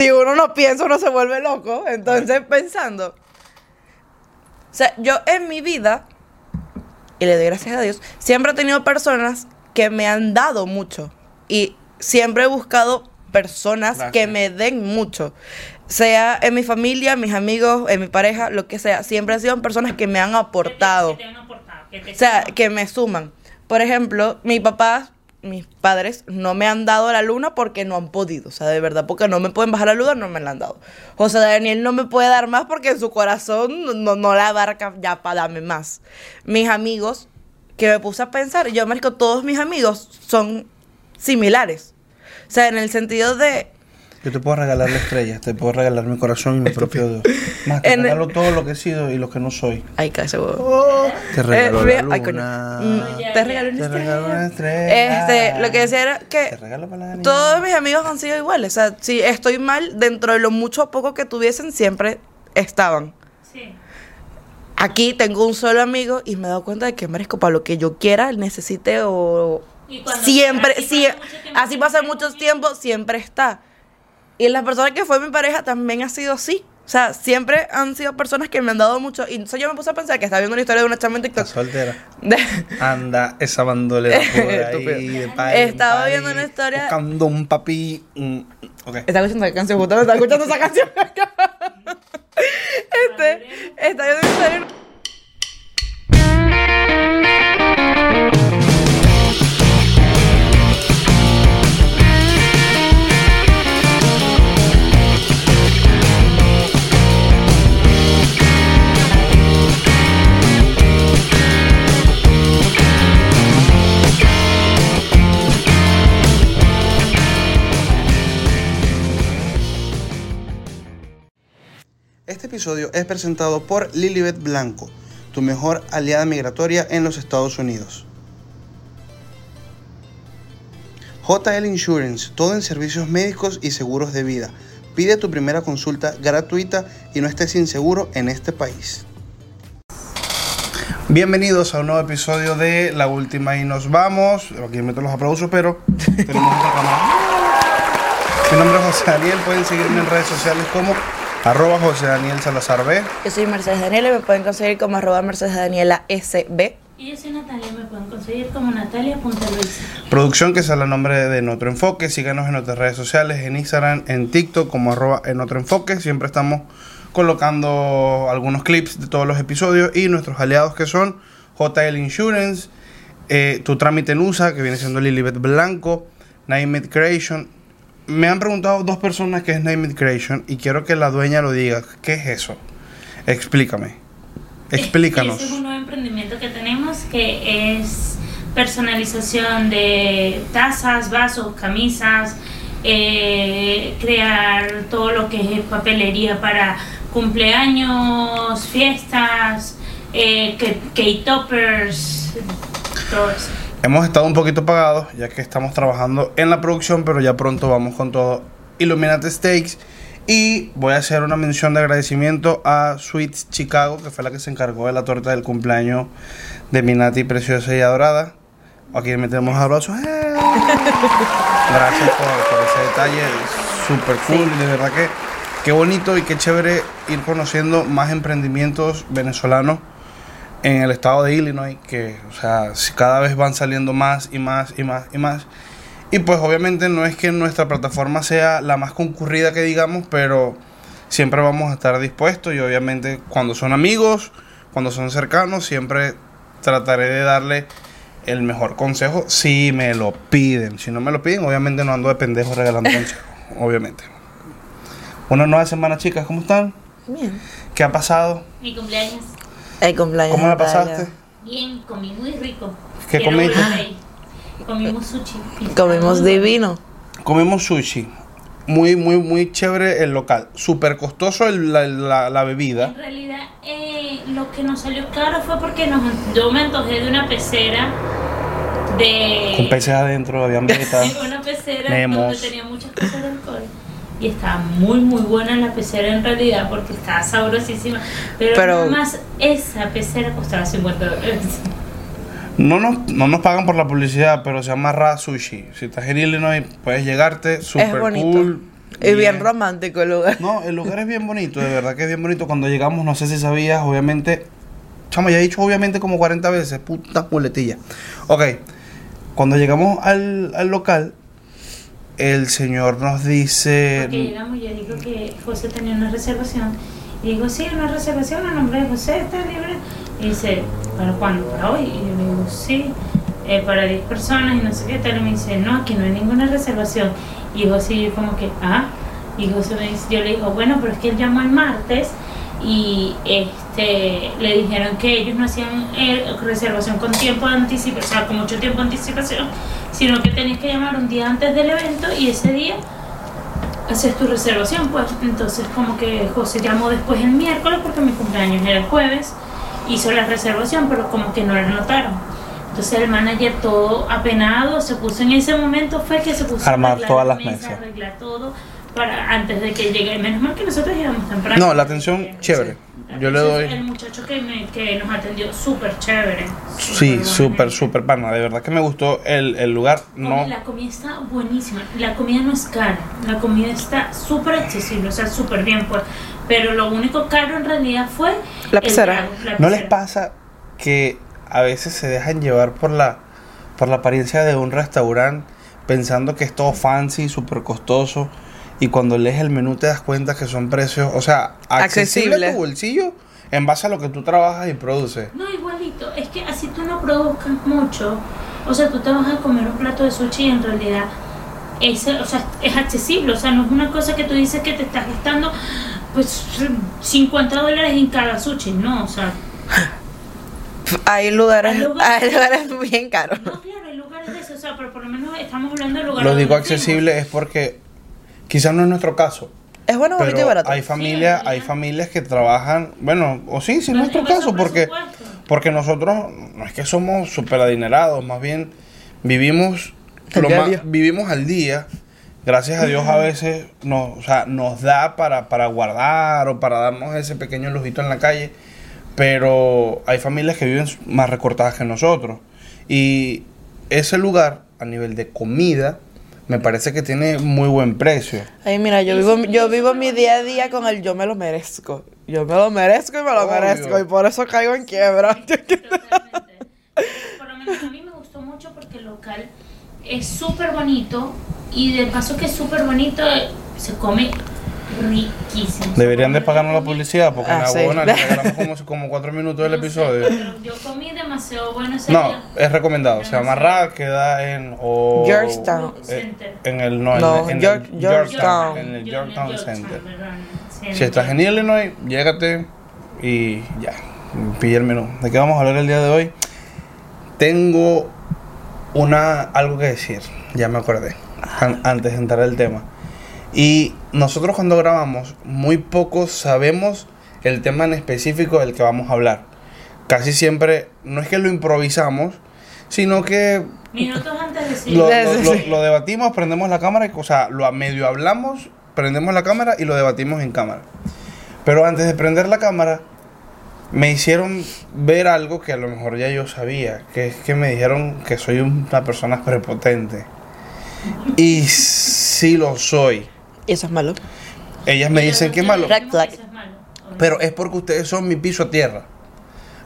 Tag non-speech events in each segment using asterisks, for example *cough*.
Si uno no piensa, uno se vuelve loco. Entonces, pensando. O sea, yo en mi vida, y le doy gracias a Dios, siempre he tenido personas que me han dado mucho. Y siempre he buscado personas que me den mucho. Sea en mi familia, mis amigos, en mi pareja, lo que sea. Siempre han sido personas que me han aportado. Que te han aportado, que te O sea, suman. que me suman. Por ejemplo, mi papá, mis padres no me han dado la luna porque no han podido. O sea, de verdad, porque no me pueden bajar la luna, no me la han dado. José Daniel no me puede dar más porque en su corazón no, no la abarca ya para darme más. Mis amigos, que me puse a pensar, yo, marico, todos mis amigos son similares. O sea, en el sentido de... Yo te puedo regalar la estrella, te puedo regalar mi corazón y mi propio Dios. Más te En- regalo todo lo que he sido y lo que no soy. Ay, cállate, huevo. Te regalo Eh, la ay. Mm, te regalo una Te estrella. regalo una estrella. Este, lo que decía era que Te regalo para la todos mis amigos han sido iguales. O sea, si estoy mal, dentro de lo mucho o poco que tuviesen, siempre estaban. Sí. Aquí tengo un solo amigo y me he dado cuenta de que merezco para lo que yo quiera, necesite o Y siempre, así sí, pasa mucho tiempo, así pasa mucho tiempo, siempre está. Y la persona que fue mi pareja también ha sido así. O sea, siempre han sido personas que me han dado mucho. Y entonces yo me puse a pensar que estaba viendo una historia de una chama en TikTok. Soltera. de- Anda esa bandolera por *laughs* ahí. Estaba viendo una historia- Buscando un papi. mm, Ok. Estaba escuchando esa canción, justamente estaba escuchando esa canción. *laughs* este, está viendo una historia. Episodio es presentado por Lilibet Blanco, tu mejor aliada migratoria en los Estados Unidos. JL Insurance, todo en servicios médicos y seguros de vida. Pide tu primera consulta gratuita y no estés inseguro en este país. Bienvenidos a un nuevo episodio de La Última y nos vamos. Aquí meto los aplausos, pero tenemos otra cámara. Mi nombre es José Daniel, pueden seguirme en redes sociales como arroba José Daniel Salazar B. Yo soy Mercedes Daniela y me pueden conseguir como arroba Mercedes Daniela SB. Y yo soy Natalia, me pueden conseguir como natalia.luisa. Producción que sale el nombre de En Otro Enfoque. Síganos en nuestras redes sociales, en Instagram, en TikTok como arroba En Otro Enfoque. Siempre estamos colocando algunos clips de todos los episodios y nuestros aliados que son JL Insurance, eh, Tu Trámite en USA, que viene siendo Lilibet Blanco, Name It Creation. Me han preguntado dos personas qué es Name Creation y quiero que la dueña lo diga. ¿Qué es eso? Explícame. Explícanos. Es un nuevo emprendimiento que tenemos que es personalización de tazas, vasos, camisas, eh, crear todo lo que es papelería para cumpleaños, fiestas, eh, cake toppers, Hemos estado un poquito pagados ya que estamos trabajando en la producción, pero ya pronto vamos con todo Illuminati Steaks. Y voy a hacer una mención de agradecimiento a Sweets Chicago, que fue la que se encargó de la torta del cumpleaños de mi Nati preciosa y adorada. Aquí metemos abrazos. ¡Eh! *laughs* Gracias por, por ese detalle, súper cool. De verdad que qué bonito y qué chévere ir conociendo más emprendimientos venezolanos en el estado de Illinois, que, o sea, cada vez van saliendo más y más y más y más. Y pues obviamente no es que nuestra plataforma sea la más concurrida que digamos, pero siempre vamos a estar dispuestos y obviamente cuando son amigos, cuando son cercanos, siempre trataré de darle el mejor consejo si me lo piden. Si no me lo piden, obviamente no ando de pendejo regalando *laughs* consejos, obviamente. Una nueva semana, chicas, ¿cómo están? Bien. ¿Qué ha pasado? Mi cumpleaños. El cumpleaños. ¿Cómo la pasaste? Bien, comí muy rico. ¿Qué Quiero comiste? volver ahí. Comimos sushi. Comimos divino. Comimos sushi. Muy, muy, muy chévere el local. Súper costoso el- la, la- la bebida. En realidad, eh, lo que nos salió caro fue porque nos, yo me antojé de una pecera de. Con peces adentro, habían vegetas. de *laughs* una pecera Nemos. donde tenía muchas cosas de alcohol. Y estaba muy, muy buena la pecera en realidad porque estaba sabrosísima. Pero, Pero- nada más esa pecera costaba 50 dólares. No nos, no nos pagan por la publicidad, pero se llama Ra Sushi. Si estás en Illinois, puedes llegarte. Bonito. cool. Es bien romántico el lugar. No, el lugar es bien bonito, de verdad que es bien bonito. Cuando llegamos, no sé si sabías, obviamente. Chamo, ya he dicho obviamente como 40 veces, puta muletilla. Ok, cuando llegamos al, al local, el señor nos dice. Porque llegamos y yo digo que José tenía una reservación. Y digo, sí, una reservación a nombre de José, está libre. Y dice, ¿para cuándo? ¿Para hoy? Y yo le digo, sí, eh, para 10 personas y no sé qué tal. Y me dice, no, aquí no hay ninguna reservación. Y José, yo como que, ah. Y José me dice, yo le digo, bueno, pero es que él llamó el martes y este le dijeron que ellos no hacían eh, reservación con tiempo de anticipación, o sea, con mucho tiempo de anticipación, sino que tenías que llamar un día antes del evento y ese día haces tu reservación, pues. Entonces, como que José llamó después el miércoles porque mi cumpleaños era el jueves, hizo la reservación, pero como que no la anotaron. Entonces el manager todo apenado se puso en ese momento fue que se puso Armar a arreglar todas la las mesa, mesas. arreglar todo para antes de que llegue. Menos mal que nosotros llegamos temprano. No, la atención, chévere. La Yo le doy- El muchacho que, me, que nos atendió, súper chévere. Sí, súper, súper pana. De verdad que me gustó el, el lugar. No, La comida está buenísima. La comida no es cara. La comida está súper accesible, o sea, súper bien, pues. Pero lo único caro en realidad fue. La la ¿No les pasa que a veces se dejan llevar por la, por la apariencia de un restaurante pensando que es todo fancy, súper costoso? Y cuando lees el menú te das cuenta que son precios, o sea, accesible a tu bolsillo en base a lo que tú trabajas y produces. No, igualito. Es que así tú no produzcas mucho. O sea, tú te vas a comer un plato de sushi y en realidad es, o sea, es accesible. O sea, no es una cosa que tú dices que te estás gastando pues 50 dólares en cada sushi. No, o sea, Hay lugares, Hay lugares- hay lugares bien caros. no, claro, hay lugares de eso. O sea, pero por lo menos estamos hablando de lugares. Lo digo accesible es porque quizás no es nuestro caso. Es bueno, bonito y barato. hay familias, Sí, hay familias que trabajan, bueno, o sí, sí, es nuestro caso, porque, porque nosotros no es que somos súper adinerados, más bien vivimos, Al lo día a más- día. vivimos al día. Gracias a Dios a veces nos, o sea, nos da para, para guardar o para darnos ese pequeño lujito en la calle, pero hay familias que viven más recortadas que nosotros. Y ese lugar, a nivel de comida, me parece que tiene muy buen precio. Ay, mira, yo vivo, yo vivo mi día a día con el yo me lo merezco. Yo me lo merezco y me lo Obvio. merezco. Y por eso caigo en quiebra. *laughs* Totalmente. Por lo menos a mí me gustó mucho porque el local es súper bonito y de paso que es súper bonito, se come riquísimo. Deberían de pagarnos la publicidad porque en Ah, la sí. huevona le *laughs* regalamos como, como cuatro minutos del No sé, episodio. pero yo comí demasiado bueno ese No, día. es recomendado. Se llama Ra, queda en o- Georgetown. eh, en el no, en- No, en, el York- Georgetown. en el Georgetown Center. sí, Si estás en Illinois, llégate y ya, pilla el menú. ¿De qué vamos a hablar el día de hoy? Tengo una algo que decir, ya me acordé, an- antes de entrar al tema. Y nosotros cuando grabamos, muy pocos sabemos el tema en específico del que vamos a hablar. Casi siempre, no es que lo improvisamos, sino que Minutos antes de lo, lo- debatimos, prendemos la cámara, o sea, lo a medio hablamos, prendemos la cámara y lo debatimos en cámara. Pero antes de prender la cámara, me hicieron ver algo que a lo mejor ya yo sabía, que es que me dijeron que soy una persona prepotente. Y sí lo soy. Eso es malo. Ellas me dicen que es malo. Red flag. Pero es porque ustedes son mi piso a tierra.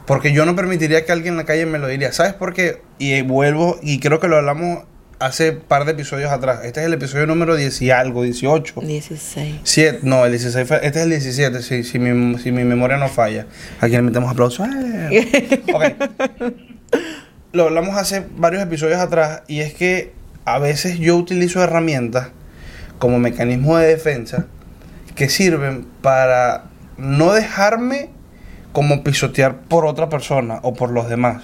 Porque yo no permitiría que alguien en la calle me lo diría. ¿Sabes por qué? Y vuelvo, y creo que lo hablamos hace par de episodios atrás. Este es el episodio número 10 y algo, 18. 16. 7, no, el 16 fue- este es el 17, si, si, mi, si mi memoria no falla. Aquí le metemos aplausos. ¡Eh! *laughs* Ok. Lo hablamos hace varios episodios atrás y es que a veces yo utilizo herramientas como mecanismo de defensa que sirven para no dejarme como pisotear por otra persona o por los demás.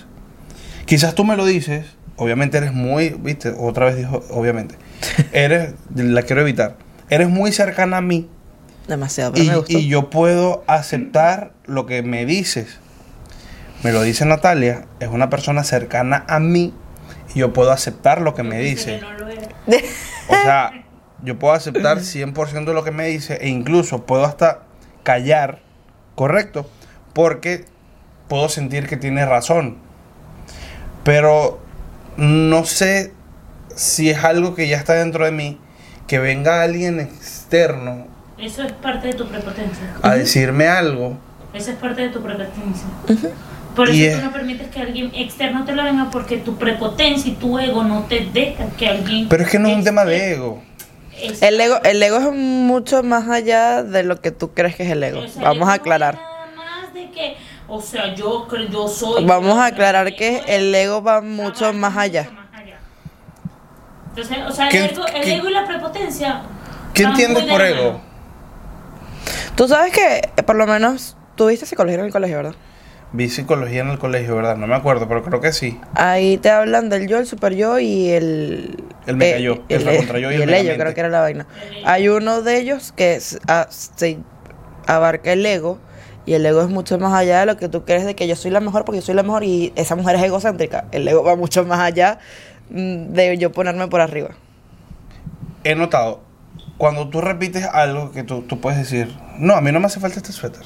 Quizás tú me lo dices, obviamente eres muy, viste, otra vez dijo, obviamente, *laughs* eres, la quiero evitar, eres muy cercana a mí Demasiado, pero y, me gustó. y yo puedo aceptar lo que me dices. Me lo dice Natalia, es una persona cercana a mí y yo puedo aceptar lo que me Dice. O sea, *laughs* yo puedo aceptar *laughs* 100% de lo que me dice e incluso puedo hasta callar, ¿correcto? Porque puedo sentir que tiene razón. Pero no sé si es algo que ya está dentro de mí, que venga alguien ex- externo Eso es parte de tu prepotencia. a decirme algo. Eso es parte de tu prepotencia. Por eso es- tú no permites que alguien externo te lo venga porque tu prepotencia y tu ego no te deja que alguien... Pero es que no es un tema de ego. El ego, el ego es mucho más allá de lo que tú crees que es el ego. o sea, Vamos a el ego aclarar. es nada más de que, o sea, yo, yo soy... Vamos a aclarar que el ego va mucho más allá. Entonces, o sea, el ¿Qué- ego, el ego y la prepotencia... ¿Qué entiendes por ego? Tú sabes que, por lo menos, tuviste psicología en el colegio, ¿verdad? Vi psicología en el colegio, ¿verdad? No me acuerdo, pero creo que sí. Ahí te hablan del yo, el super yo y el... El mega yo, el recontra yo y el el ello, mente. creo que era la vaina. El. Hay uno de ellos que es- a- se abarca el ego y el ego es mucho más allá de lo que tú crees de que yo soy la mejor porque yo soy la mejor y esa mujer es egocéntrica. El ego va mucho más allá mm, de yo ponerme por arriba. He notado, cuando tú repites algo que tú, tú puedes decir, no, a mí no me hace falta este suéter.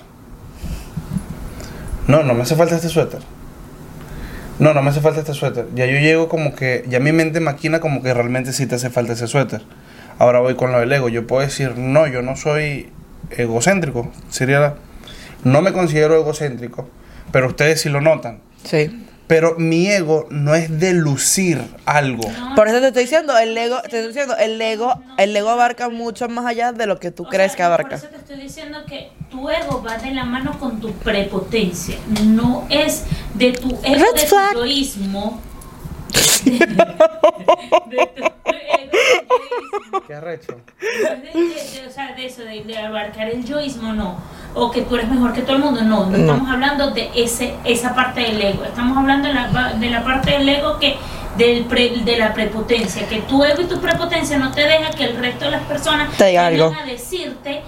No, no me hace falta este suéter. No, no me hace falta este suéter. Ya yo llego como que, ya mi mente maquina como que realmente sí te hace falta ese suéter. Ahora voy con lo del ego. Yo puedo decir, no, yo no soy egocéntrico. Sería, no me considero egocéntrico, pero ustedes sí lo notan. Sí. Pero mi ego no es de lucir algo. Por eso te estoy diciendo, el ego, te estoy diciendo, el ego, el ego abarca mucho más allá de lo que tú O crees sea, que abarca. Por eso te estoy diciendo que tu ego va de la mano con tu prepotencia. No es de tu ego, Red de flag. tu egoísmo. *laughs* ¿Qué arrecho? No es de, de- de- o sea, de eso, de, de abarcar el yoísmo, no. O que tú eres mejor que todo el mundo, no. No, No. estamos hablando de ese esa parte del ego. Estamos hablando de la, de la parte del ego que del pre- de la prepotencia. Que tu ego y tu prepotencia no te deja que el resto de las personas Te diga vengan algo. a decirte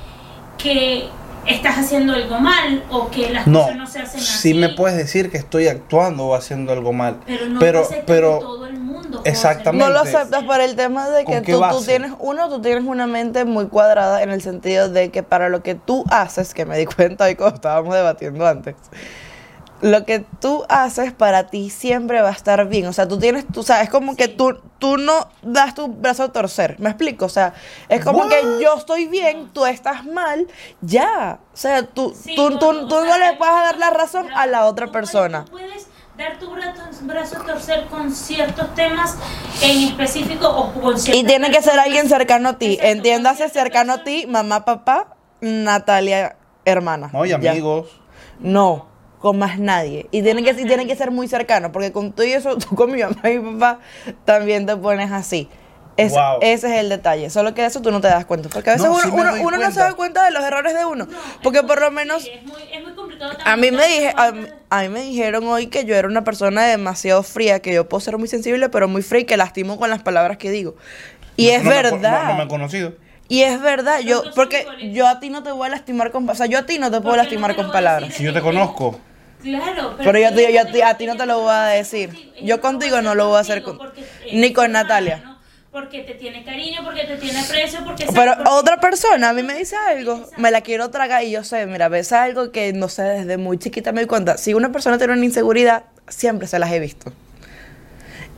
que estás haciendo algo mal o que las No, cosas no se hacen así. sí me puedes decir que estoy actuando o haciendo algo mal. Pero no pero, te aceptas pero todo el mundo. Exactamente. No lo aceptas por el tema de que ¿Con qué tú, tú tienes, uno, tú tienes una mente muy cuadrada en el sentido de que para lo que tú haces, que me di cuenta hoy cuando estábamos debatiendo antes, lo que tú haces para ti siempre va a estar bien. O sea, tú tienes, tú sabes, es como que tú, tú no das tu brazo a torcer. ¿Me explico? O sea, es como What? que yo estoy bien, tú estás mal, ya. O sea, tú, Sí, tú, tú, bueno, tú o no le vas a dar la razón ya, a la otra tú puedes- persona. tú puedes dar tu brazo, a torcer con ciertos temas en específico o con Y ciertas tiene que ser alguien cercano a ti. Exacto, Entiéndase cercano a ti, mamá, papá, Natalia, hermana. no, y Ya. amigos. No, con más nadie. Y tiene que, y tiene que ser muy cercano, porque con tú y eso, *laughs* tú con mi mamá y mi papá, también te pones así. Es- Wow. Ese es el detalle. Solo que de eso tú no te das cuenta. Porque a veces No, uno, sí uno, no se da cuenta de los errores de uno. No, Porque por lo menos sí, es muy, es muy complicado a mí también me dije, a, a mí me dijeron hoy que yo era una persona demasiado fría, que yo puedo ser muy sensible, pero muy fría y que lastimo con las palabras que digo. Y es No me- verdad. no, no me han conocido. Y es verdad, yo, porque yo a ti no te voy a lastimar con, o sea, yo a ti no te puedo Porque no lastimar te con palabras. Si yo te conozco. Claro, Pero yo, te- yo a ti, a ti no te lo voy a decir. Yo contigo no lo voy a hacer con, ni con Natalia. Porque te tiene cariño, porque te tiene aprecio, porque sabe- Pero porque- otra persona a mí me dice algo, me la quiero tragar y yo sé, mira, ves algo que no sé, desde muy chiquita me doy cuenta. Si una persona tiene una inseguridad, siempre se las he visto.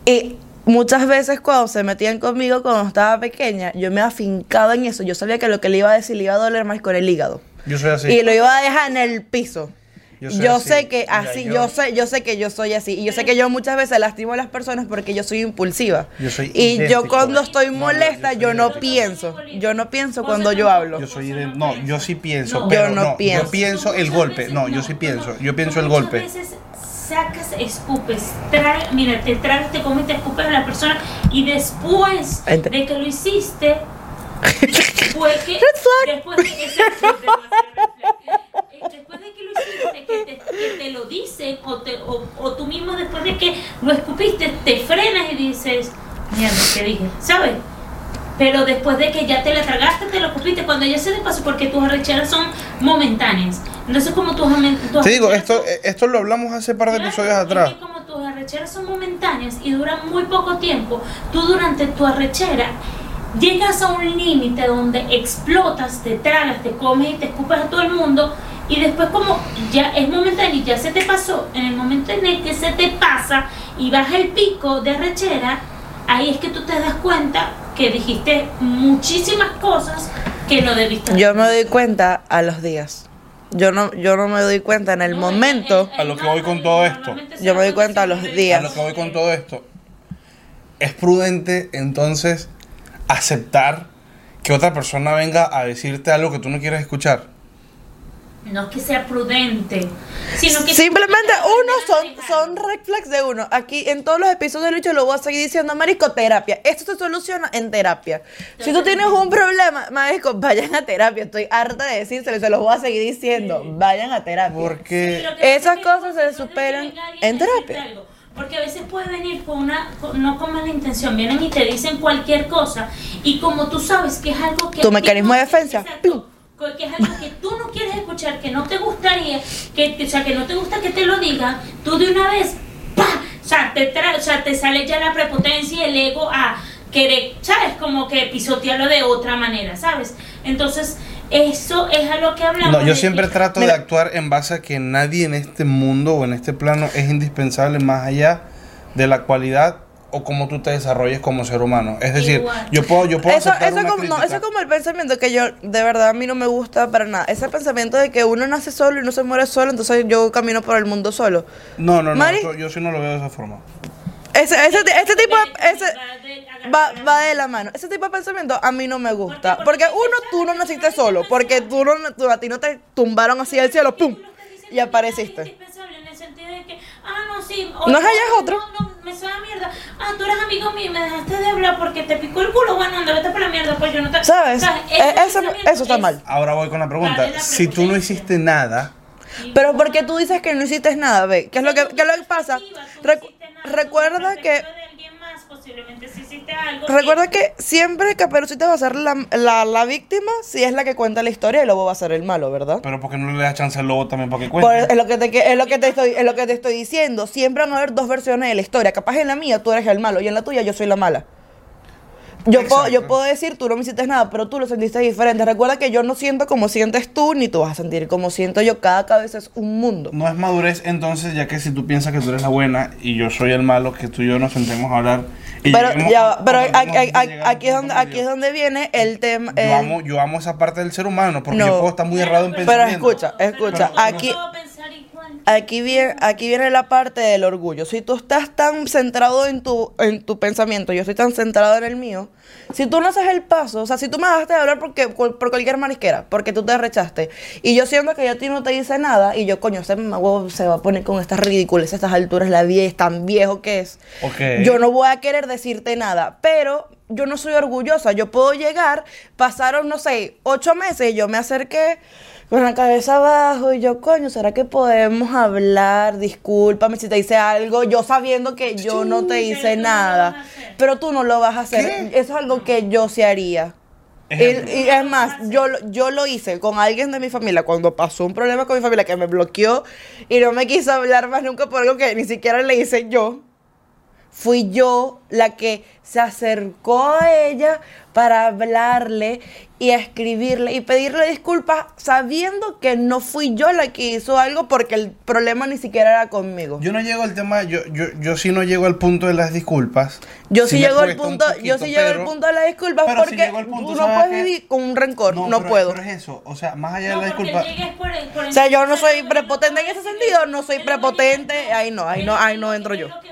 Y muchas veces cuando se metían conmigo, cuando estaba pequeña, yo me afincaba en eso. Yo sabía que lo que le iba a decir le iba a doler más con el hígado. Yo soy así. Y lo iba a dejar en el piso. Yo sé que Mira, así, yo- yo... sé, yo sé que yo soy así. Y yo sé que yo muchas veces lastimo a las personas porque yo soy impulsiva. Yo soy y yo idéntico. cuando estoy no, molesta, yo no idéntico. pienso. Yo no pienso cuando yo hablo. Yo soy de- no yo sí pienso, No. pero Yo no no, pienso. yo pienso el golpe. No, yo sí pienso, yo pienso el golpe. Sacas, escupes, tragas, mira, te tragas, te comes, te escupes a la persona y después de que lo hiciste, *laughs* fue que después de que Eh, después de que lo hiciste, que te, que te lo dicen o, te, o, o tú mismo después de que lo escupiste te frenas y dices, mierda, ¿qué dije? ¿Sabes? Pero después de que ya te la tragaste, te lo escupiste, cuando ya se te pasó, porque tus arrecheras son momentáneas. Entonces, como tus, tus Te digo, esto, eh, esto lo hablamos hace par de Claro, episodios es atrás. que como tus arrecheras son momentáneas y duran muy poco tiempo, tú durante tu arrechera llegas a un límite donde explotas, te tragas, te comes y te escupes a todo el mundo y después como ya es momentáneo y ya se te pasó, en el momento en el que se te pasa y baja el pico de arrechera, ahí es que tú te das cuenta que dijiste muchísimas cosas que lo debiste Yo me doy cuenta a los días. Yo no, yo no me doy cuenta en el No, momento. el- el- A lo que voy con todo esto. Yo me doy cuenta a los días. A lo que voy con todo esto. Es prudente entonces aceptar que otra persona venga a decirte algo que tú no quieres escuchar. No es que sea prudente, sino que Simplemente uno son, son red flags de uno. Aquí en todos los episodios de Lucho lo voy a seguir diciendo, Marico, terapia. Esto se soluciona en terapia. Si tú tienes un problema, Marico, vayan a terapia. Estoy harta de decírselo se los voy a seguir diciendo. Vayan a terapia. Porque que Esas pasa es que cosas se superan en terapia. algo, Porque a veces puede venir con una, con- no con mala intención, vienen y te dicen cualquier cosa y como tú sabes que es algo que... Tu mecanismo de defensa, Exacto, que es algo que tú no quieres escuchar, que no te gustaría, que, que- o sea, que no te gusta que te lo digan, tú de una vez, ¡pa! O sea, te, tra- o sea, te sale ya la prepotencia y el ego a querer, ¿sabes? Como que pisotearlo de otra manera, ¿sabes? Entonces, eso es a lo que hablamos. No, yo siempre que- trato Mira. de actuar en base a que nadie en este mundo o en este plano es indispensable más allá de la cualidad o cómo tú te desarrolles como ser humano. Es decir, Igual. yo puedo, yo puedo Eso, aceptar eso, una como, no, eso es como el pensamiento que yo, de verdad, a mí no me gusta para nada. Ese pensamiento de que uno nace solo y no se muere solo, entonces yo camino por el mundo solo. No, no, no, yo, yo sí no lo veo de esa forma. Ese, ese, ese tipo de... Ese, Va va, la va mano. de la mano. Ese tipo de pensamiento a mí no me gusta. ¿Por Porque uno, tú no "Ah, naciste solo. Porque tú no, tú- a ti no te tumbaron así del cielo, ¡pum! Y apareciste. nadie es indispensable en el sentido de que, ah, no, sí. No es allá, es otro. No, me suena mierda. Ah, tú eres amigo mío y me dejaste de hablar porque te picó el culo. Bueno, anda, vete por la mierda, pues yo no te. ¿Sabes? O sea, Eh, ese eso- eso está es- mal. Ahora voy con la pregunta. Vale la si tú no hiciste nada, Pero porque tú dices que no hiciste nada, ve. ¿Qué es lo que, qué es lo que pasa? Recu- recuerda por que... defecto de alguien más, posiblemente sí algo Recuerda que siempre Caperucita va a ser la, la, la víctima si es la que cuenta la historia y Lobo va a ser el malo, ¿verdad? pero ¿por qué no le das chance al lobo también para que Por- cuente? es lo que te que- es lo que te estoy es lo que te estoy diciendo. Siempre van a haber dos versiones de la historia. Capaz en la mía tú eres el malo y en la tuya yo soy la mala. Yo puedo, yo puedo decir, tú no me hiciste nada, pero tú lo sentiste diferente. Recuerda que yo no siento como sientes tú, ni tú vas a sentir como siento yo. Cada cabeza es un mundo. No es madurez entonces, ya que si tú piensas que tú eres la buena y yo soy el malo, que tú y yo nos sentemos a hablar. Y Pero, ya, pero a- a a aquí es donde, aquí es donde viene el tema. Yo el- amo, yo amo esa parte del ser humano, porque No. yo puedo estar muy errado en Pero Pero pensamiento. escucha, escucha, Pero aquí, igual. Aquí, viene, aquí viene la parte del orgullo. Si tú estás tan centrado en tu, en tu pensamiento, yo estoy tan centrado en el mío, si tú no haces el paso, o sea, si tú me dejaste de hablar porque, por, por cualquier marisquera, porque tú te rechaste, y yo siento que yo a ti no te dice nada, y yo, coño, ese se va a poner con estas ridículas, a estas alturas, la vida es tan viejo que es. Ok. Yo no voy a querer decirte nada, pero yo no soy orgullosa. Yo puedo llegar, pasaron, no sé, ocho meses y yo me acerqué con la cabeza abajo y yo, coño, ¿será que podemos hablar? Discúlpame si te hice algo, yo sabiendo que yo no te hice nada, pero tú no lo vas a hacer. ¿Qué? Eso es algo que yo sí haría. Y, Ejemplo. y es más, yo, lo- yo lo hice con alguien de mi familia cuando pasó un problema con mi familia que me bloqueó y no me quiso hablar más nunca por algo que ni siquiera le hice yo. Fui yo la que se acercó a ella para hablarle y escribirle y pedirle disculpas sabiendo que no fui yo la que hizo algo porque el problema ni siquiera era conmigo. Yo no llego al tema, yo, yo, yo sí no llego al punto de las disculpas. Yo sí, llego al punto, yo sí llego al punto de las disculpas porque punto, tú no ¿sabes puedes vivir con un rencor, no, pero- puedo. Pero es eso, o sea, más allá No, de la porque disculpa. llegues por el- por O sea, yo no soy prepotente en ese sentido, no soy prepotente, ahí no, ahí no, ahí no entro yo. lo que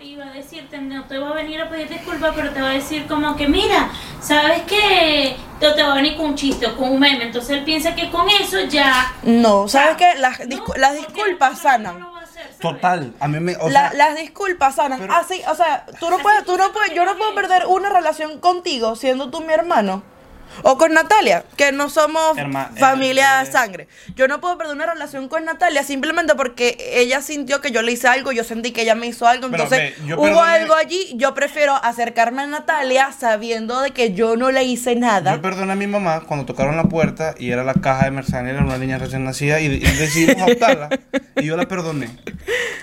y va a decirte, no te va a venir a pedir disculpas, pero te va a decir como que, mira, ¿sabes qué? Te, te va a venir con un chiste o con un meme. Entonces él piensa que con eso ya... No, ¿sabes qué? Las, No, discu- las disculpas sanan. no. Total, a mí me. O La- las disculpas sanan. pero- Ah, sí, o sea, tú no puedes, tú no puedes, yo no puedo perder una relación contigo siendo tú mi hermano. O con Natalia, que no somos Herma- familia eh, de sangre. Yo no puedo perder una relación con Natalia simplemente porque ella sintió que yo le hice algo, yo sentí que ella me hizo algo. Entonces, hubo perdoné- algo allí. Yo prefiero acercarme a Natalia sabiendo de que yo no le hice nada. Yo perdoné a mi mamá cuando tocaron la puerta y era la caja de Mercedes, era una niña recién nacida y, y decidimos adoptarla y yo la perdoné.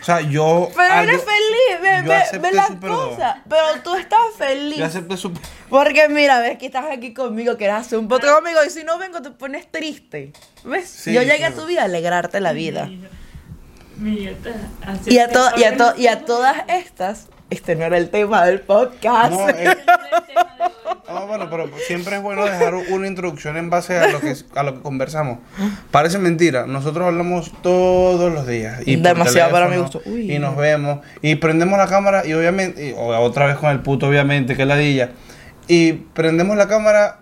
O sea, yo. Pero algo- eres feliz, ve, yo ve, acepté ve las cosas. Pero tú estás feliz. Yo acepté su. Porque mira, ves que estás aquí conmigo, que eras hacer un podcast conmigo y si no vengo te pones triste. ¿Ves? Sí, Yo llegué claro. a tu vida a alegrarte la vida. Mira, Y a, y, a to- y a todas estas, este no era el tema del podcast. No, *laughs* eh. No, bueno, pero siempre es bueno dejar una introducción en base a lo que, a lo que conversamos. Parece mentira, nosotros hablamos todos los días. Y Demasiado para mi gusto. Uy. Y nos vemos. Y prendemos la cámara y obviamente, y- otra vez con el puto, obviamente, que es ladilla. Y prendemos la cámara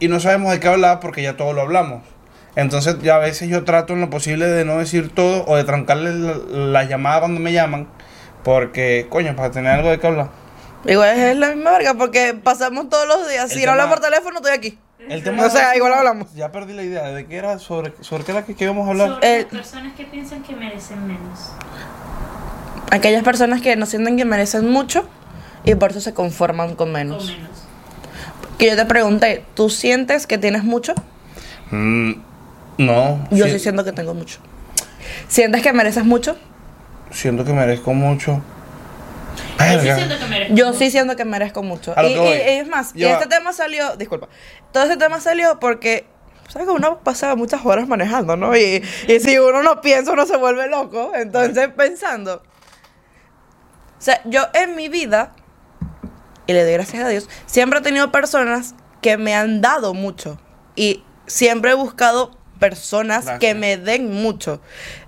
y no sabemos de qué hablar porque ya todo lo hablamos. Entonces ya a veces yo trato en lo posible de no decir todo o de trancarle la, la llamada cuando me llaman. Porque, coño, para tener algo de qué hablar. Igual es la misma verga porque pasamos todos los días. El Si no hablas tema- por teléfono, estoy aquí. El tema O sea, igual hablamos. Ya perdí la idea de qué era sobre, sobre qué era que, que íbamos a hablar. Sobre Eh, las personas que piensan que merecen menos. Aquellas personas que no sienten que merecen mucho y por eso se conforman con menos. Que yo te pregunté, ¿tú sientes que tienes mucho? Mm, no. Yo si- sí siento que tengo mucho. ¿Sientes que mereces mucho? siento que merezco mucho. Yo sí siento que merezco. Yo sí siento que merezco mucho. A lo Y, que voy. y- y es más, y este tema salió, disculpa, todo este tema salió porque, ¿sabes que uno pasa muchas horas manejando, ¿no? Y, y si uno no piensa, uno se vuelve loco. Entonces, pensando, o sea, yo en mi vida, y le doy gracias a Dios, siempre he tenido personas que me han dado mucho. Y siempre he buscado personas Gracias. que me den mucho.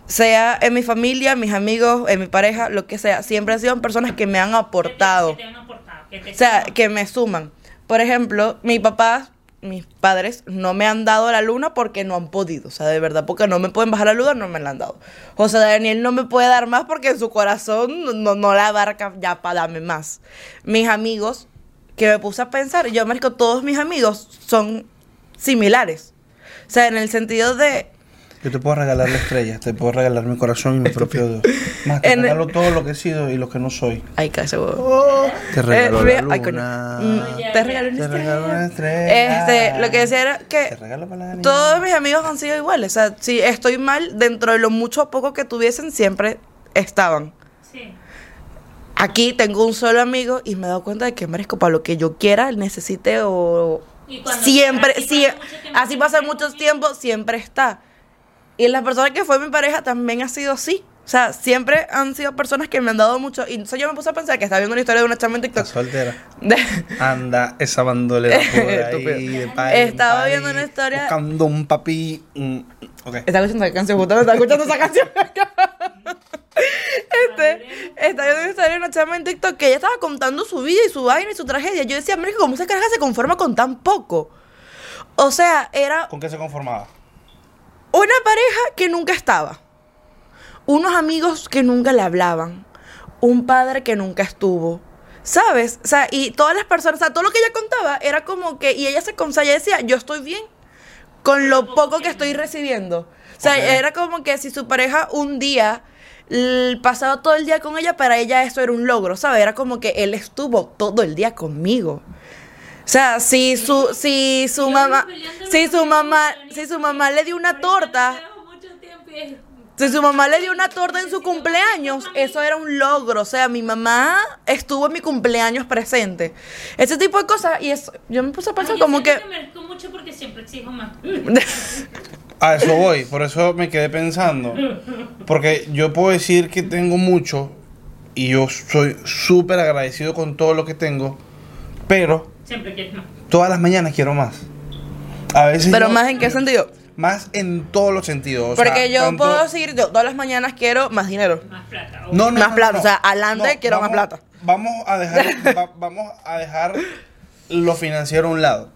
Sea en mi familia, mis amigos, en mi pareja, lo que sea. Siempre han sido personas que me han Que te- aportado. Que te han aportado. Que te O sea, suman. que me suman. Por ejemplo, mi papá, mis padres no me han dado la luna porque no han podido. O sea, de verdad, porque no me pueden bajar la luna, no me la han dado. José Daniel no me puede dar más porque en su corazón no, no la abarca ya para darme más. Mis amigos, que me puse a pensar, yo, marico, todos mis amigos son similares. O sea, en el sentido de... Yo te puedo regalar la estrella, te puedo regalar mi corazón y mi propio Dios. Más te En- regalo todo lo que he sido y lo que no soy. Ay, cállate, huevón. Te Eh, regalo la ay. Mm, te regalo una Te estrella. regalo una estrella. Este, lo que decía era que Te regalo para la Todos mis amigos han sido iguales. O sea, si estoy mal, dentro de lo mucho o poco que tuviesen, siempre estaban. Sí. Aquí tengo un solo amigo y me he dado cuenta de que merezco para lo que yo quiera, necesite o siempre, así sí, pasa mucho así pasa tiempo, siempre está. Y la persona que fue mi pareja también ha sido así. O sea, siempre han sido personas que me han dado mucho. Y entonces yo me puse a pensar que estaba viendo una historia de una chama en TikTok. Soltera. de- *laughs* Anda esa bandolera por *laughs* ahí. De Estaba viendo una historia- Buscando un papi. mm. Estaba escuchando esa canción, justamente estaba escuchando esa canción. *laughs* este, estaba viendo una historia de una chama en TikTok que ella estaba contando su vida y su vaina y su tragedia. Yo decía, América, ¿cómo esa caraja se conforma con tan poco? O sea, era ¿Con qué se conformaba? Una pareja que nunca estaba. Unos amigos que nunca le hablaban. Un padre que nunca estuvo. ¿Sabes? O sea, y todas las personas, o sea, todo lo que ella contaba era como que, y ella se o sea, ella decía, yo estoy bien con lo poco que estoy recibiendo. O sea, era como que si su pareja un día pasaba todo el día con ella, para ella eso era un logro, ¿sabes? Era como que él estuvo todo el día conmigo. O sea, si su, si su Y mamá, si su mamá, si su mamá le dio una torta, si su mamá le dio una torta en su cumpleaños, eso era un logro. O sea, mi mamá estuvo en mi cumpleaños presente. Ese tipo de cosas. Y eso, yo me puse a Ay, pensar yo como que. siento merezco mucho porque siempre exijo más. *laughs* A eso voy, por eso me quedé pensando. Porque yo puedo decir que tengo mucho y yo soy súper agradecido con todo lo que tengo, pero Siempre quieres más. todas las mañanas quiero más. A veces Pero yo- más en qué sentido. más en todos los sentidos. o sea, Porque yo tanto- puedo decir, yo todas las mañanas quiero más dinero. Más plata. No, no, Más no, plata, no, o sea, adelante quiero más plata. Vamos a dejar, *laughs* va- vamos a dejar lo financiero a un lado.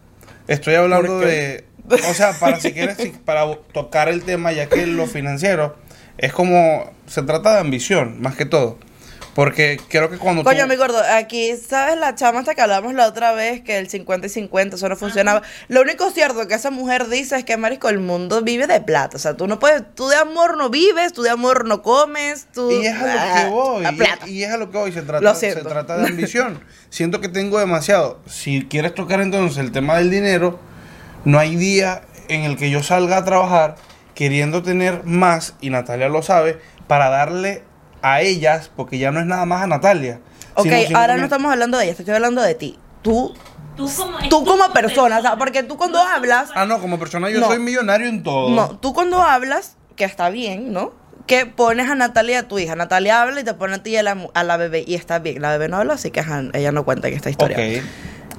Estoy hablando ¿Por de, o sea, para si quieres, *laughs* si- para tocar el tema, ya que lo financiero es como, se trata de ambición, más que todo. Porque creo que cuando Coño, tú- mi gordo, aquí, ¿sabes la chama hasta que hablamos la otra vez? Que el 50 y 50, eso no funcionaba. Lo único cierto que esa mujer dice es que, marisco, el mundo vive de plata. O sea, tú no puedes, tú de amor no vives, tú de amor no comes, tú... Y es a lo Ah, que voy. La y- plata. Y, es a lo que voy. Se trata, Lo se trata de *laughs* ambición. Siento que tengo demasiado. Si quieres tocar entonces el tema del dinero, no hay día en el que yo salga a trabajar queriendo tener más, y Natalia lo sabe, para darle a ellas, porque ya no es nada más a Natalia. Ok, sino- sino ahora también- no estamos hablando de ella, estoy hablando de ti. Tú, Tú como, tú como persona, o sea, porque tú cuando hablas... Ah, no, como persona yo No. soy millonario en todo. No, tú cuando hablas, que está bien, ¿no? Que pones a Natalia a tu hija. Natalia habla y te pone a ti y a la, a la bebé y está bien. La bebé no habla, así que ajá, ella no cuenta en esta historia. Ok.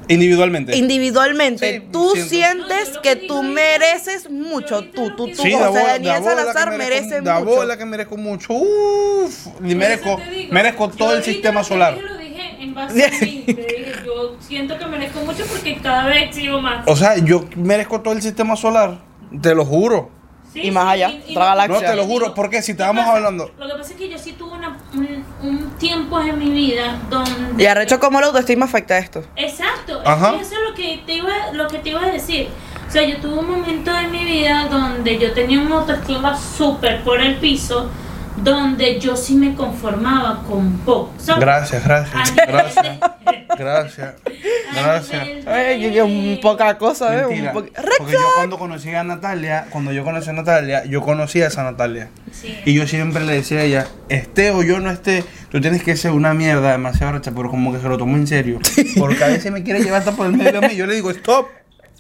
Individualmente. individualmente, Sí, tú siento. sientes yo que tú mereces yo mucho. Tú, tú, tú, da José bola- Daniel Salazar merece mucho. bola que merezco mucho. Uf, y merezco, digo, merezco yo todo el sistema solar. dije Lo dije en base a mí. te dije, yo siento que merezco mucho porque cada vez sigo más. O sea, yo merezco todo el sistema solar. Te lo juro. Sí, y más sí, allá, y- y otra no- galaxia. No, te lo juro, porque si ¿Qué estábamos hablando. Lo que pasa es que yo sí tuve una- un, tiempo en mi vida donde. Y arrecho cómo la autoestima afecta esto. Exacto, es Ajá. que eso es lo que te iba, lo que te iba a decir. O sea, yo tuve un momento en mi vida donde yo tenía una autoestima súper por el piso, donde yo sí me conformaba con poco. Gracias, gracias, gracias, *laughs* gracias, gracias. Ay, que, un poca cosa, ¿eh? Un po- Porque yo cuando conocí a Natalia, cuando yo conocí a Natalia, yo conocí a esa Natalia. Sí. Y yo siempre le decía a ella, esté o yo no esté, tú tienes que ser una mierda demasiado recha, pero como que se lo tomo en serio. Porque a veces me quiere llevar hasta por el medio a mí. Yo le digo, stop.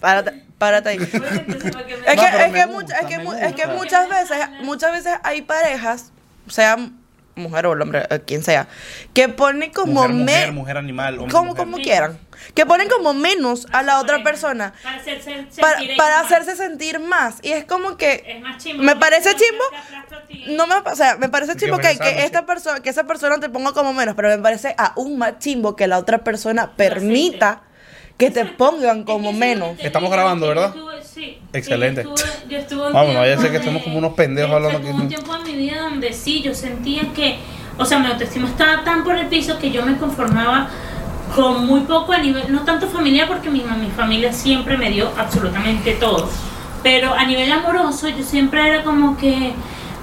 Párate, párate ahí. Oye, me- Es que, es, que gusta, mucha- es, que me mu- es que gusta. muchas veces, muchas veces hay parejas, sean mujer o hombre, eh, quien sea, que ponen como Mujer, me- mujer, mujer, animal, hombre, como, mujer. como quieran, que ponen como menos a la otra persona Para, hacerse para, sentir para más. hacerse sentir más. Y es como que Es más chimbo. me parece te chimbo, aplasta a ti. no me, o sea, me parece Porque chimbo que, que esta persona, que esa persona te ponga como menos, pero me parece aún más chimbo que la otra persona permita que te pongan *laughs* como menos. Estamos grabando, ¿verdad? estuve- sí. Excelente. Yo estuve- yo estuve un Vamos, no vaya a ser tiempo que estemos de- como unos pendejos de- hablando Hubo aquí. un tiempo en mi vida donde sí, yo sentía que, o sea, mi autoestima estaba tan por el piso que yo me conformaba con muy poco a nivel, no tanto familiar, porque mi, mi familia siempre me dio absolutamente todo. Pero a nivel amoroso, yo siempre era como que,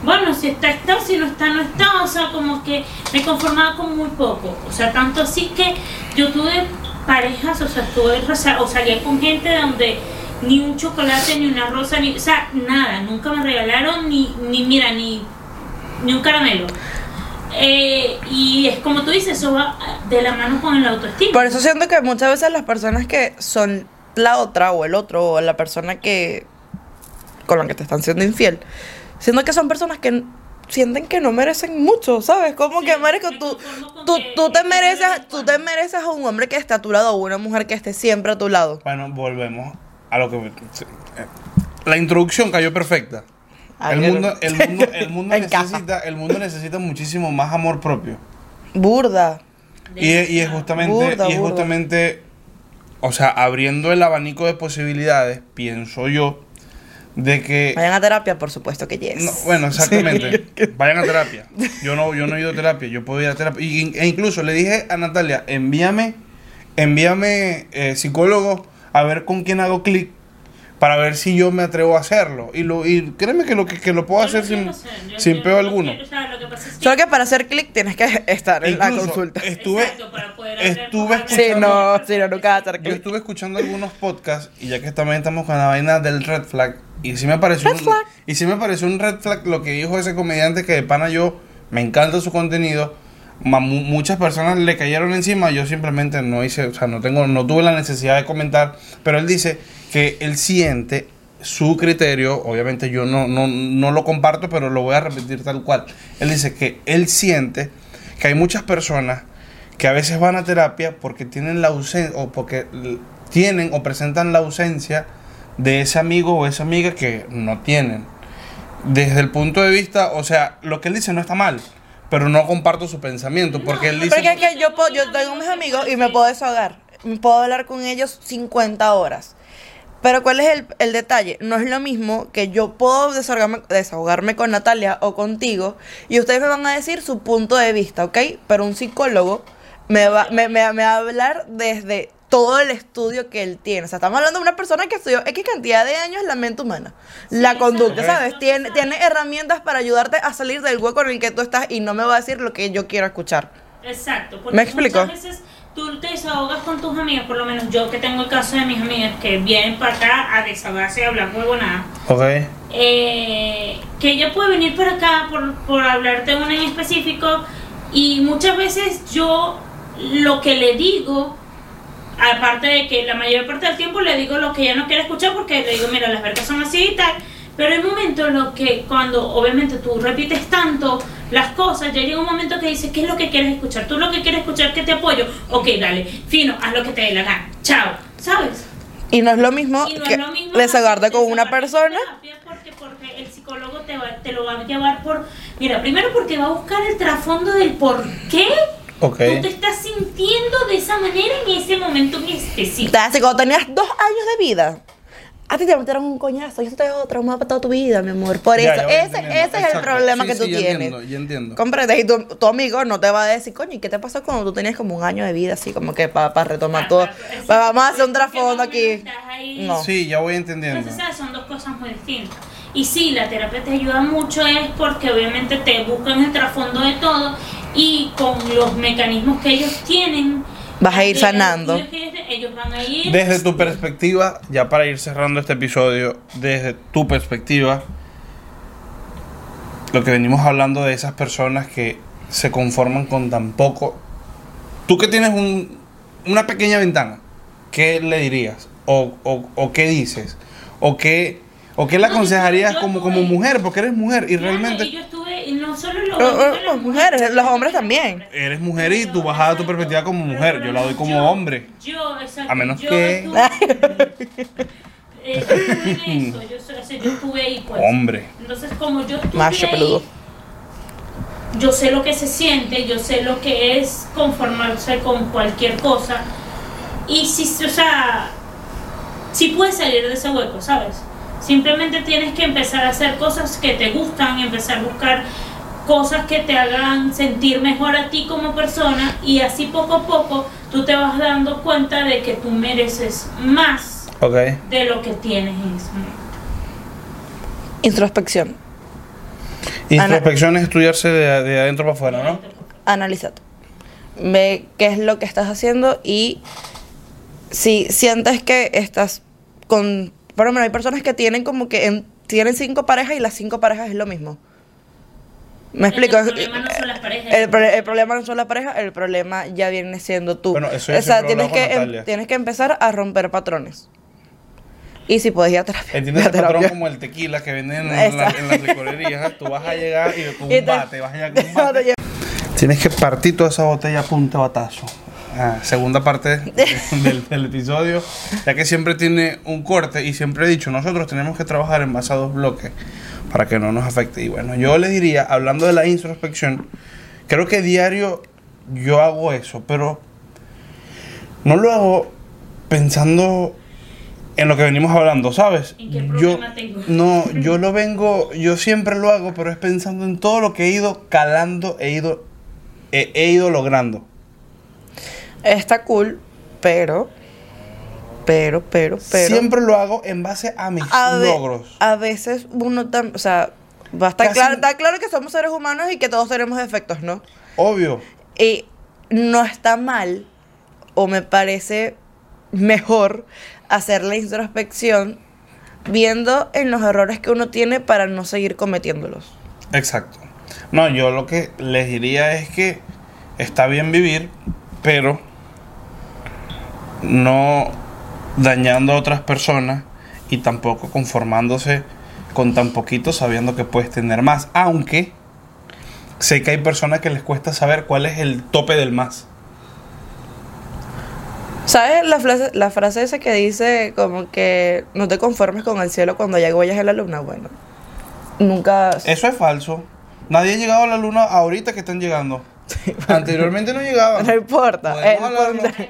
bueno, si está, está, si no está, no está. O sea, como que me conformaba con muy poco. O sea, tanto así que yo tuve parejas, o sea, tuve, o sea, salía con gente donde ni un chocolate, ni una rosa, ni, o sea, nada. Nunca me regalaron ni, ni mira, ni, ni un caramelo. Eh, y es como tú dices, eso va de la mano con el autoestima. Por eso siento que muchas veces las personas que son la otra o el otro o la persona que con la que te están siendo infiel, siento que son personas que sienten que no merecen mucho, ¿sabes? Como Sí, que merezco me tú, tú, tú te mereces, me tú te mereces a un hombre que esté a tu lado o una mujer que esté siempre a tu lado. Bueno, volvemos a lo que. La introducción cayó perfecta. Ay, El mundo, el mundo, el *laughs* mundo necesita, el mundo necesita muchísimo más amor propio. Burda. Y, es- y es justamente, Burda, y es burda. justamente, o sea, abriendo el abanico de posibilidades, pienso yo, de que Vayan a terapia, por supuesto que yes. No, bueno, exactamente. *laughs* Vayan a terapia. Yo no, yo no he ido a terapia, yo puedo ir a terapia. Y- e incluso le dije a Natalia, envíame, envíame eh, psicólogo a ver con quién hago clic para ver si yo me atrevo a hacerlo. Y lo, y créeme que lo que, que lo puedo Yo hacer lo sin, hacer, yo sin quiero- peo yo alguno. quiero, o sea, lo que pasa es que- Solo que para hacer clic tienes que *laughs* estar en la consulta. Estuve, Exacto, para poder hablar estuve escuchando- Sí, no, sí, no, nunca va a hacer yo estuve escuchando algunos podcasts y ya que también estamos con la vaina del red flag y sí me pareció Red un, flag. y sí me pareció un red flag lo que dijo ese comediante que de pana yo me encanta su contenido muchas personas le cayeron encima yo simplemente no hice o sea no tengo no tuve la necesidad de comentar pero él dice que él siente su criterio obviamente yo no no no lo comparto pero lo voy a repetir tal cual él dice que él siente que hay muchas personas que a veces van a terapia porque tienen la ausencia o porque tienen o presentan la ausencia de ese amigo o esa amiga que no tienen. Desde el punto de vista, o sea, lo que él dice no está mal, pero no comparto su pensamiento porque él dice Porque es que yo, puedo, yo tengo mis amigos y me puedo desahogar. Puedo hablar con ellos 50 horas. Pero ¿cuál es el, el detalle? No es lo mismo que yo puedo desahogarme, desahogarme con Natalia o contigo y ustedes me van a decir su punto de vista, ¿ok? Pero un psicólogo me va, me, me- me va a hablar desde todo el estudio que él tiene. O sea, estamos hablando de una persona que estudió X cantidad de años la mente humana, la conducta. ¿sabes? Tiene, tiene herramientas para ayudarte a salir del hueco en el que tú estás y no me va a decir lo que yo quiero escuchar. Exacto, porque ¿Me explico? muchas veces tú te desahogas con tus amigas, por lo menos yo que tengo el caso de mis amigas que vienen para acá a desahogarse y hablar huevonada. Ok. eh, que ella puede venir para acá por, por hablarte una en específico y muchas veces yo lo que le digo, aparte de que la mayor parte del tiempo le digo lo que ella no quiere escuchar porque le digo, mira, las vergas son así y tal, Pero hay momentos en los que cuando obviamente tú repites tanto las cosas, ya llega un momento que dices, ¿qué es lo que quieres escuchar? Tú lo que quieres escuchar es que te apoyo. Ok, dale, fino, haz lo que te dé la gana. Chao. ¿Sabes? Y no es lo mismo no que lo mismo hacer- con una persona. Porque, porque el psicólogo te, va, te lo va a llevar por... Mira, primero porque va a buscar el trasfondo del por qué Ok. tú te estás sintiendo de esa manera en ese momento en específico. Hace cuando tenías dos años de vida. A ti te metieron un coñazo y eso te dejó traumado para toda tu vida, mi amor. Por Ya, eso, ese, ese es el problema Sí, que tú sí, ya tienes. entiendo, ya entiendo. Comprende, y tu, tu amigo no te va a decir, coño, ¿y qué te pasó cuando tú tenías como un año de vida, así como que para retomar todo? Exacto. Pa- vamos a hacer un trasfondo aquí. menos estás ahí. No. Sí, ya voy entendiendo. Entonces, ¿sabes? Son dos cosas muy distintas. Y sí, la terapia te ayuda mucho es porque obviamente te buscan el trasfondo de todo y con los mecanismos que ellos tienen Vas a ir sanando. Ellos, van a ir Desde tu perspectiva, ya para ir cerrando este episodio, desde tu perspectiva, lo que venimos hablando de esas personas que se conforman con tan poco, tú que tienes un- una pequeña ventana, ¿qué le dirías? ¿O, o- o qué dices? ¿O qué, o qué le No, yo- aconsejarías yo como, como mujer? Porque eres mujer y Claro, realmente y yo estuve, y no solo los, oh, hombres, las mujeres, los hombres también. eres mujer y tú vas a dar tu perspectiva como mujer, yo la doy como yo- hombre. Yo, exacto. A menos yo que- estuve- *laughs* eh, en eso, yo, soy- o sea, yo estuve ahí, pues. Hombre. Entonces, como yo estuve Macho ahí, peludo. yo sé lo que se siente, yo sé lo que es conformarse con cualquier cosa. Y si, o sea, si puedes salir de ese hueco, ¿sabes? Simplemente tienes que empezar a hacer cosas que te gustan, empezar a buscar cosas que te hagan sentir mejor a ti como persona y así poco a poco tú te vas dando cuenta de que tú mereces más de lo que tienes en ese momento. Introspección. Introspección es estudiarse de, de adentro para afuera, ¿no? Analízate. Ve qué es lo que estás haciendo y si sientes que estás con... Por ejemplo, hay personas que tienen como que en- tienen cinco parejas y las cinco parejas es lo mismo. ¿Me explico? El problema no son las parejas. El, el problema no son las parejas, el problema ya viene siendo tú. Bueno, eso o sea, tienes que, em- tienes que empezar a romper patrones. Y si puedes ir a terapia. Entiendes *laughs* el a patrón terapia. como el tequila que venden en, la- en las licorerías. Tú vas a llegar y con *laughs* Y un te- bate, vas a llegar con un *laughs* bate. Tienes que partir toda esa botella a punta batazo. Ah, segunda parte del, del episodio, ya que siempre tiene un corte y siempre he dicho, nosotros tenemos que trabajar en base a dos bloques para que no nos afecte. Y bueno, yo les diría, hablando de la introspección, creo que diario yo hago eso, pero no lo hago pensando en lo que venimos hablando, ¿sabes? ¿En qué yo problema tengo? *laughs* no, *laughs* yo lo vengo, yo siempre lo hago, pero es pensando en todo lo que he ido calando, he ido, he, he ido logrando. Está cool, pero. Pero, pero, pero. Siempre lo hago en base a mis a, logros. a veces uno también. O sea, va a estar Casi- claro, está claro que somos seres humanos y que todos tenemos defectos, ¿no? Obvio. Y no está mal, o me parece mejor, hacer la introspección viendo en los errores que uno tiene para no seguir cometiéndolos. Exacto. No, yo lo que les diría es que está bien vivir, pero no dañando a otras personas y tampoco conformándose con tan poquito sabiendo que puedes tener más. Aunque sé que hay personas que les cuesta saber cuál es el tope del más. ¿Sabes la frase, la frase esa que dice como que no te conformes con el cielo cuando ya huellas en la luna? Bueno, nunca... Eso es falso. Nadie ha llegado a la luna ahorita que están llegando. Anteriormente no llegaban. *laughs* No importa. Podemos El punto,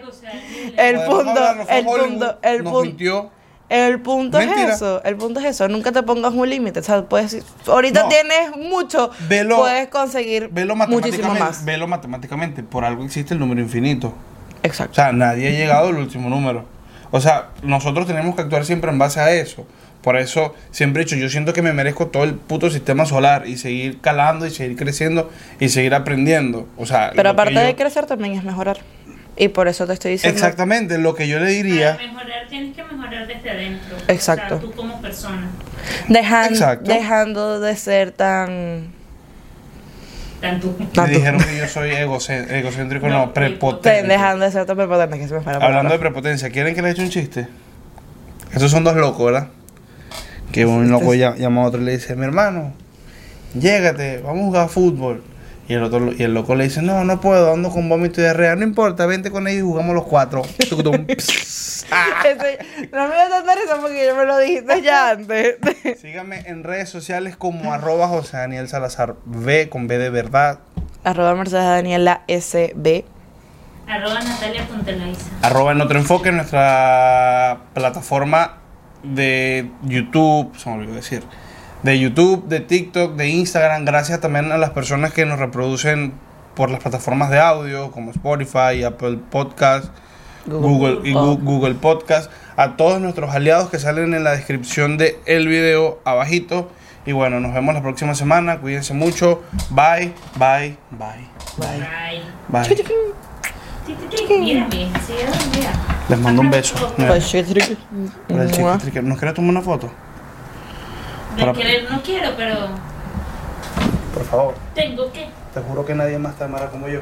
O el Podemos punto, el Hollywood, punto, el nos punto, mintió. el punto es eso, el punto es eso, nunca te pongas un límite, o sea, puedes, ahorita No. tienes mucho, Velo- puedes conseguir Velo muchísimo matemáticamente, más. velo matemáticamente, por algo existe el número infinito. O Exacto. sea, nadie ha llegado al último número. O sea, nosotros tenemos que actuar siempre en base a eso. Por eso siempre he dicho, yo siento que me merezco todo el puto sistema solar y seguir calando y seguir creciendo y seguir aprendiendo. O sea, Pero aparte yo- de crecer también es mejorar. Y por eso te estoy diciendo. Exactamente, lo que yo le diría, Para mejorar tienes que mejorar desde adentro. Exacto. O sea, tú como persona. Dejan- Exacto. Dejando de ser tan. Tanto. me Tanto. dijeron que yo soy egocé- egocéntrico, no, No, prepotente. Dejando de ser tan prepotente que se me Hablando de prepotencia, ¿quieren que les eche un chiste? Esos son dos locos, ¿verdad? Que un loco lla- llama a otro y le dice, mi hermano, llégate, vamos a jugar fútbol. Y el, otro, y el loco le dice, no, no puedo, ando con vómito y diarrea. No importa, vente con ellos y jugamos los cuatro. *laughs* Ah. *laughs* No me da tanta risa porque yo me lo dijiste ya antes. *laughs* Síganme en redes sociales como arroba José Daniel Salazar B con B de verdad. Arroba Mercedes Daniela SB. Arroba Natalia.loiza. Arroba en otro enfoque nuestra plataforma de YouTube, se me olvidó decir, de YouTube, de TikTok, de Instagram. Gracias también a las personas que nos reproducen por las plataformas de audio como Spotify, Apple Podcast, Google, y Gu- Google Podcast. A todos nuestros aliados que salen en la descripción del el video abajito. Y bueno, nos vemos la próxima semana. Cuídense mucho. Bye, bye, bye. Bye. Bye. Bye. Mira, mira. Les mando un beso. Mira, chiqui, para el triqui. chiqui triqui. ¿Nos querés tomar una foto? Para- querer no quiero, pero Por favor. tengo que. Te juro que nadie más te amará como yo.